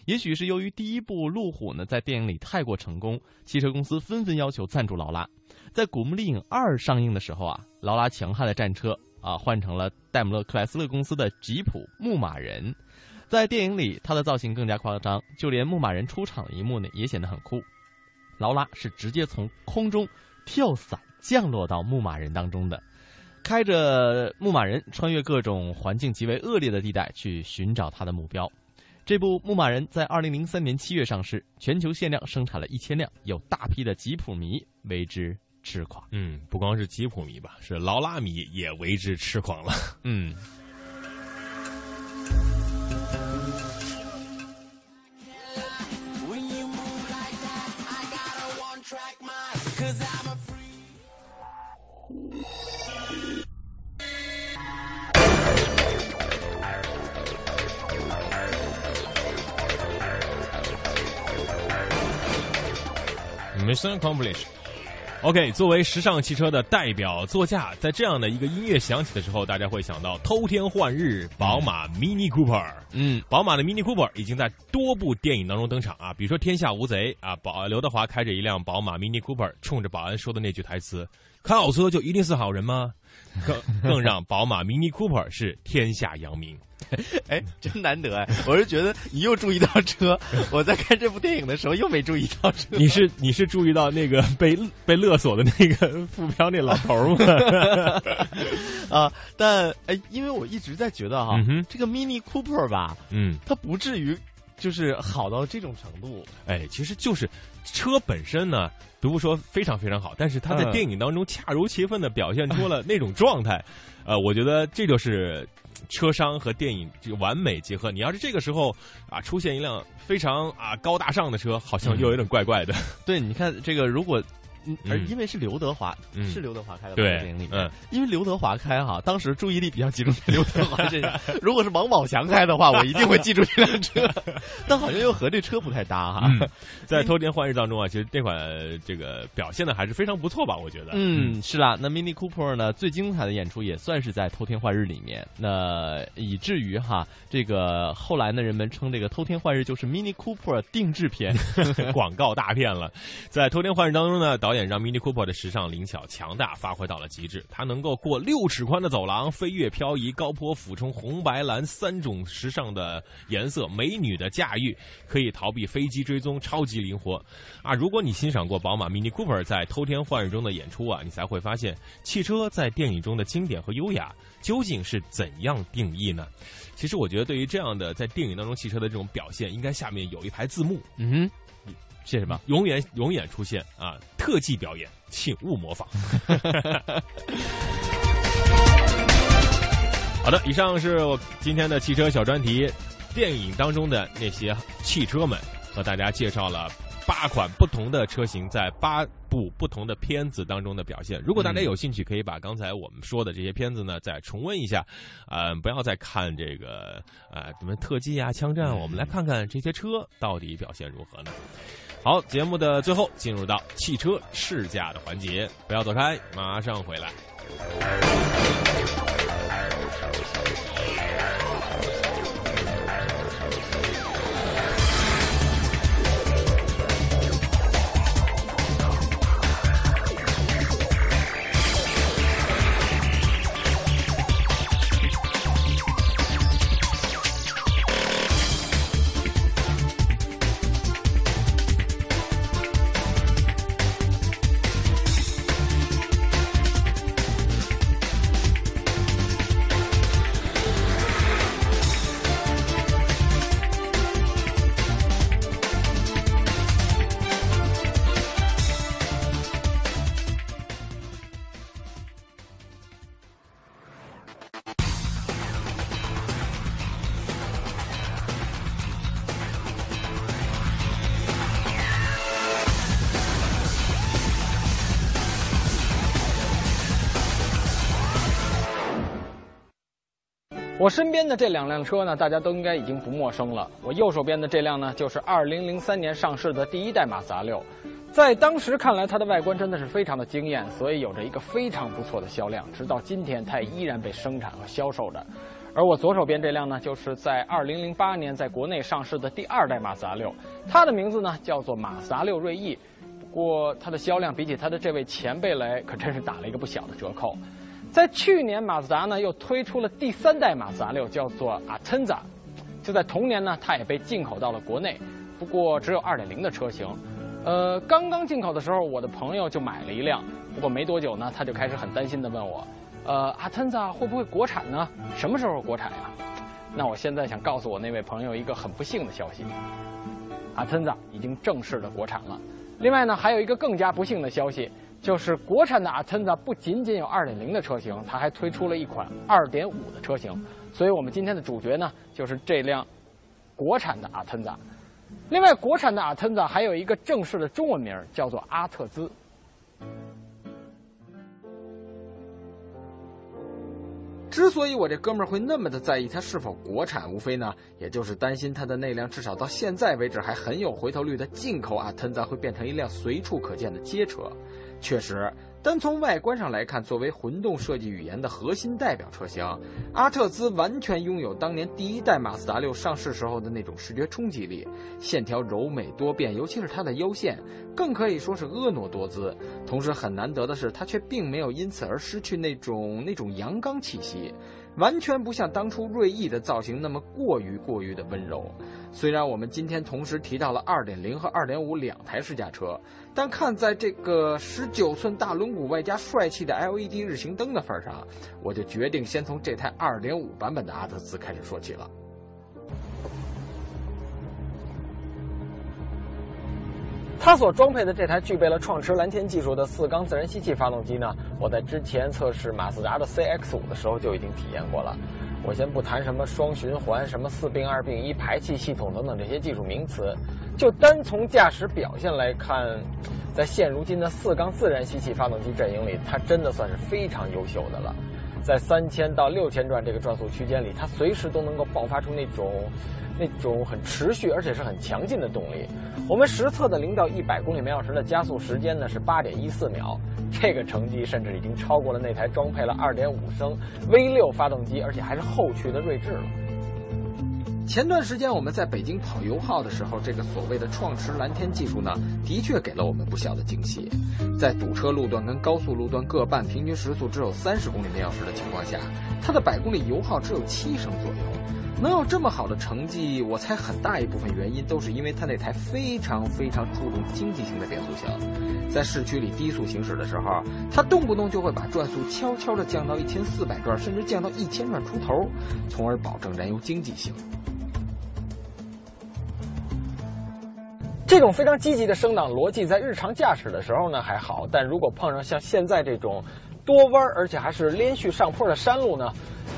也许是由于第一部路虎呢在电影里太过成功，汽车公司纷纷要求赞助劳拉。在《古墓丽影二》上映的时候啊，劳拉强悍的战车啊换成了戴姆勒克莱斯勒公司的吉普牧马人。在电影里，它的造型更加夸张，就连牧马人出场的一幕呢也显得很酷。劳拉是直接从空中跳伞降落到牧马人当中的，开着牧马人穿越各种环境极为恶劣的地带去寻找他的目标。这部《牧马人》在二零零三年七月上市，全球限量生产了一千辆，有大批的吉普迷为之痴狂。嗯，不光是吉普迷吧，是劳拉迷也为之痴狂了。嗯。Mission accomplished。OK，作为时尚汽车的代表座驾，在这样的一个音乐响起的时候，大家会想到偷天换日，宝马 Mini Cooper。嗯，宝马的 Mini Cooper 已经在多部电影当中登场啊，比如说《天下无贼》啊，宝刘德华开着一辆宝马 Mini Cooper，冲着保安说的那句台词：“开好车就一定是好人吗？” 更更让宝马 Mini Cooper 是天下扬名。哎，真难得哎！我是觉得你又注意到车，我在看这部电影的时候又没注意到车。你是你是注意到那个被被勒索的那个副标那老头吗？啊，但哎，因为我一直在觉得哈，嗯、这个 Mini Cooper 吧，嗯，它不至于就是好到这种程度。哎，其实就是车本身呢，不是说非常非常好，但是它在电影当中恰如其分的表现出了那种状态。呃，我觉得这就是。车商和电影这个完美结合，你要是这个时候啊出现一辆非常啊高大上的车，好像又有点怪怪的。嗯、对，你看这个，如果而因为是刘德华，嗯、是刘德华开的对电影里面，嗯，因为刘德华开哈，当时注意力比较集中在刘德华身上。如果是王宝强开的话，我一定会记住这辆车，但好像又和这车不太搭哈。嗯、在偷天换日当中啊，其实这款这个表现的还是非常不错吧？我觉得，嗯，是啦。那 Mini Cooper 呢，最精彩的演出也算是在偷天换日里面，那以至于哈，这个后来呢，人们称这个偷天换日就是 Mini Cooper 定制片，广告大片了。在偷天换日当中呢，导导演让 Mini Cooper 的时尚灵巧强大发挥到了极致，它能够过六尺宽的走廊，飞跃漂移，高坡俯冲，红白蓝三种时尚的颜色，美女的驾驭，可以逃避飞机追踪，超级灵活啊！如果你欣赏过宝马 Mini Cooper 在偷天换日中的演出啊，你才会发现汽车在电影中的经典和优雅究竟是怎样定义呢？其实我觉得，对于这样的在电影当中汽车的这种表现，应该下面有一排字幕，嗯哼。写什么？永远永远出现啊！特技表演，请勿模仿。好的，以上是我今天的汽车小专题，电影当中的那些汽车们，和大家介绍了八款不同的车型在八部不同的片子当中的表现。如果大家有兴趣，可以把刚才我们说的这些片子呢再重温一下，呃，不要再看这个呃什么特技啊、枪战，我们来看看这些车到底表现如何呢？好，节目的最后进入到汽车试驾的环节，不要走开，马上回来。身边的这两辆车呢，大家都应该已经不陌生了。我右手边的这辆呢，就是2003年上市的第一代马自达六，在当时看来，它的外观真的是非常的惊艳，所以有着一个非常不错的销量，直到今天它也依然被生产和销售着。而我左手边这辆呢，就是在2008年在国内上市的第二代马自达六，它的名字呢叫做马自达六锐意，不过它的销量比起它的这位前辈来，可真是打了一个不小的折扣。在去年，马自达呢又推出了第三代马自达六，叫做 Atenza。就在同年呢，它也被进口到了国内，不过只有2.0的车型。呃，刚刚进口的时候，我的朋友就买了一辆，不过没多久呢，他就开始很担心的问我，呃，Atenza 会不会国产呢？什么时候国产呀？那我现在想告诉我那位朋友一个很不幸的消息，Atenza 已经正式的国产了。另外呢，还有一个更加不幸的消息。就是国产的 Atenza 不仅仅有2.0的车型，它还推出了一款2.5的车型。所以我们今天的主角呢，就是这辆国产的阿特兹。另外，国产的阿特兹还有一个正式的中文名，叫做阿特兹。之所以我这哥们儿会那么的在意它是否国产，无非呢，也就是担心他的那辆至少到现在为止还很有回头率的进口阿特兹会变成一辆随处可见的街车。确实，单从外观上来看，作为混动设计语言的核心代表车型，阿特兹完全拥有当年第一代马自达六上市时候的那种视觉冲击力，线条柔美多变，尤其是它的腰线，更可以说是婀娜多姿。同时，很难得的是，它却并没有因此而失去那种那种阳刚气息。完全不像当初锐意的造型那么过于过于的温柔。虽然我们今天同时提到了2.0和2.5两台试驾车，但看在这个19寸大轮毂外加帅气的 LED 日行灯的份上，我就决定先从这台2.5版本的阿特兹开始说起了。它所装配的这台具备了创驰蓝天技术的四缸自然吸气发动机呢，我在之前测试马自达的 CX-5 的时候就已经体验过了。我先不谈什么双循环、什么四并二并一排气系统等等这些技术名词，就单从驾驶表现来看，在现如今的四缸自然吸气发动机阵营里，它真的算是非常优秀的了。在三千到六千转这个转速区间里，它随时都能够爆发出那种。那种很持续而且是很强劲的动力。我们实测的零到一百公里每小时的加速时间呢是八点一四秒，这个成绩甚至已经超过了那台装配了二点五升 V 六发动机而且还是后驱的锐志了。前段时间我们在北京跑油耗的时候，这个所谓的创驰蓝天技术呢，的确给了我们不小的惊喜。在堵车路段跟高速路段各半，平均时速只有三十公里每小时的情况下，它的百公里油耗只有七升左右。能有这么好的成绩，我猜很大一部分原因都是因为它那台非常非常注重经济性的变速箱，在市区里低速行驶的时候，它动不动就会把转速悄悄地降到一千四百转，甚至降到一千转出头，从而保证燃油经济性。这种非常积极的升档逻辑，在日常驾驶的时候呢还好，但如果碰上像现在这种多弯而且还是连续上坡的山路呢？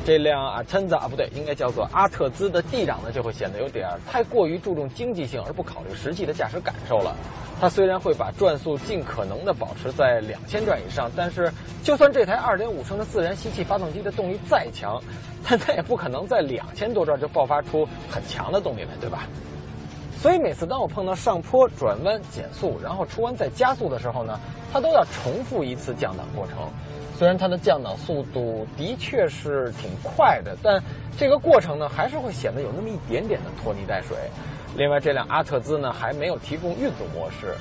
这辆阿特兹啊，不对，应该叫做阿特兹的 D 档呢，就会显得有点太过于注重经济性，而不考虑实际的驾驶感受了。它虽然会把转速尽可能的保持在两千转以上，但是就算这台2.5升的自然吸气发动机的动力再强，但 它也不可能在两千多转就爆发出很强的动力来，对吧？所以每次当我碰到上坡、转弯、减速，然后出弯再加速的时候呢，它都要重复一次降档过程。虽然它的降档速度的确是挺快的，但这个过程呢，还是会显得有那么一点点的拖泥带水。另外，这辆阿特兹呢，还没有提供运动模式，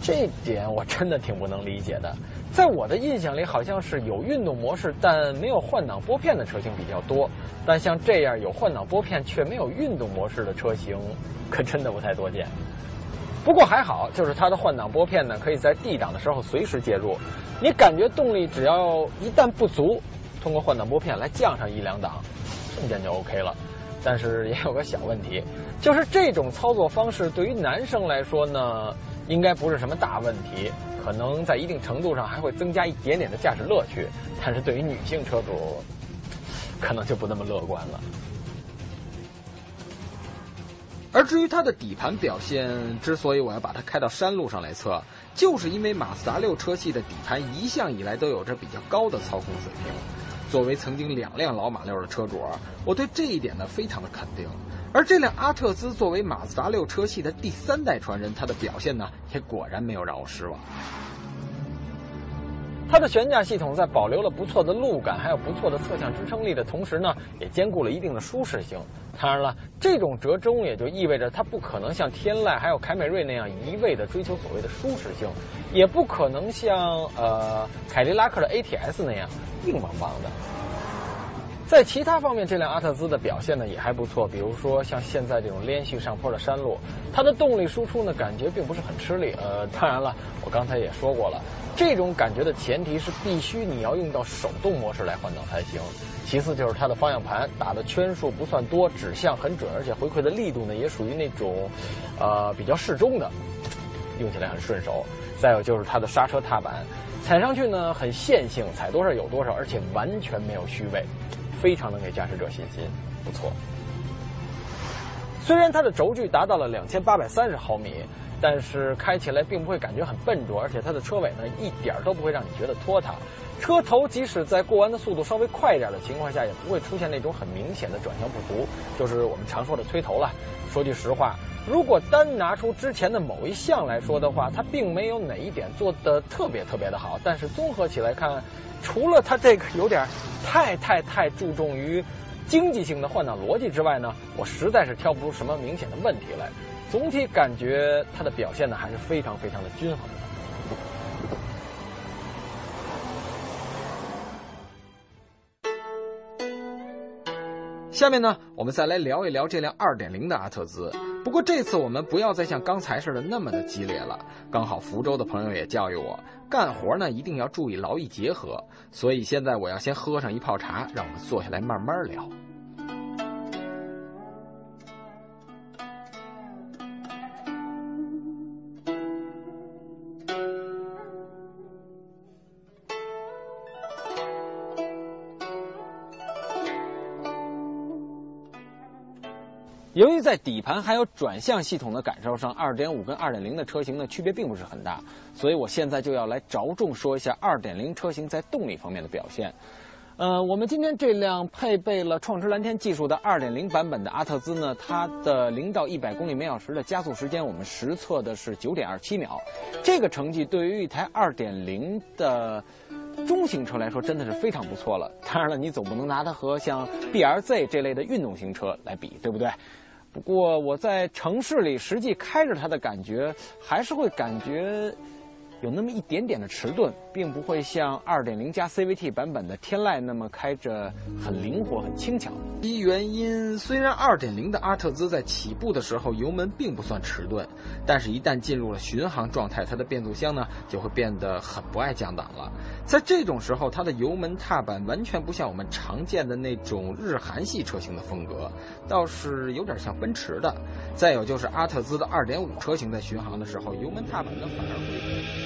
这点我真的挺不能理解的。在我的印象里，好像是有运动模式但没有换挡拨片的车型比较多，但像这样有换挡拨片却没有运动模式的车型，可真的不太多见。不过还好，就是它的换挡拨片呢，可以在 D 档的时候随时介入。你感觉动力只要一旦不足，通过换挡拨片来降上一两档，瞬间就 OK 了。但是也有个小问题，就是这种操作方式对于男生来说呢，应该不是什么大问题，可能在一定程度上还会增加一点点的驾驶乐趣。但是对于女性车主，可能就不那么乐观了。而至于它的底盘表现，之所以我要把它开到山路上来测，就是因为马自达六车系的底盘一向以来都有着比较高的操控水平。作为曾经两辆老马六的车主，我对这一点呢非常的肯定。而这辆阿特兹作为马自达六车系的第三代传人，它的表现呢也果然没有让我失望。它的悬架系统在保留了不错的路感，还有不错的侧向支撑力的同时呢，也兼顾了一定的舒适性。当然了，这种折中也就意味着它不可能像天籁还有凯美瑞那样一味的追求所谓的舒适性，也不可能像呃凯迪拉克的 ATS 那样硬邦邦的。在其他方面，这辆阿特兹的表现呢也还不错。比如说像现在这种连续上坡的山路，它的动力输出呢感觉并不是很吃力。呃，当然了，我刚才也说过了，这种感觉的前提是必须你要用到手动模式来换挡才行。其次就是它的方向盘打的圈数不算多，指向很准，而且回馈的力度呢也属于那种，呃比较适中的，用起来很顺手。再有就是它的刹车踏板，踩上去呢很线性，踩多少有多少，而且完全没有虚位。非常能给驾驶者信心，不错。虽然它的轴距达到了两千八百三十毫米，但是开起来并不会感觉很笨拙，而且它的车尾呢一点都不会让你觉得拖沓。车头即使在过弯的速度稍微快一点的情况下，也不会出现那种很明显的转向不足，就是我们常说的催头了。说句实话，如果单拿出之前的某一项来说的话，它并没有哪一点做的特别特别的好，但是综合起来看，除了它这个有点太太太注重于经济性的换挡逻辑之外呢，我实在是挑不出什么明显的问题来。总体感觉它的表现呢还是非常非常的均衡的。下面呢，我们再来聊一聊这辆2.0的阿特兹。不过这次我们不要再像刚才似的那么的激烈了。刚好福州的朋友也教育我，干活呢一定要注意劳逸结合。所以现在我要先喝上一泡茶，让我们坐下来慢慢聊。由于在底盘还有转向系统的感受上，2.5跟2.0的车型呢区别并不是很大，所以我现在就要来着重说一下2.0车型在动力方面的表现。呃，我们今天这辆配备了创驰蓝天技术的2.0版本的阿特兹呢，它的零到一百公里每小时的加速时间，我们实测的是9.27秒，这个成绩对于一台2.0的中型车来说真的是非常不错了。当然了，你总不能拿它和像 BRZ 这类的运动型车来比，对不对？不过我在城市里实际开着它的感觉，还是会感觉有那么一点点的迟钝，并不会像2.0加 CVT 版本的天籁那么开着很灵活、很轻巧。一原因，虽然2.0的阿特兹在起步的时候油门并不算迟钝，但是一旦进入了巡航状态，它的变速箱呢就会变得很不爱降档了。在这种时候，它的油门踏板完全不像我们常见的那种日韩系车型的风格，倒是有点像奔驰的。再有就是阿特兹的2.5车型在巡航的时候，油门踏板呢反而会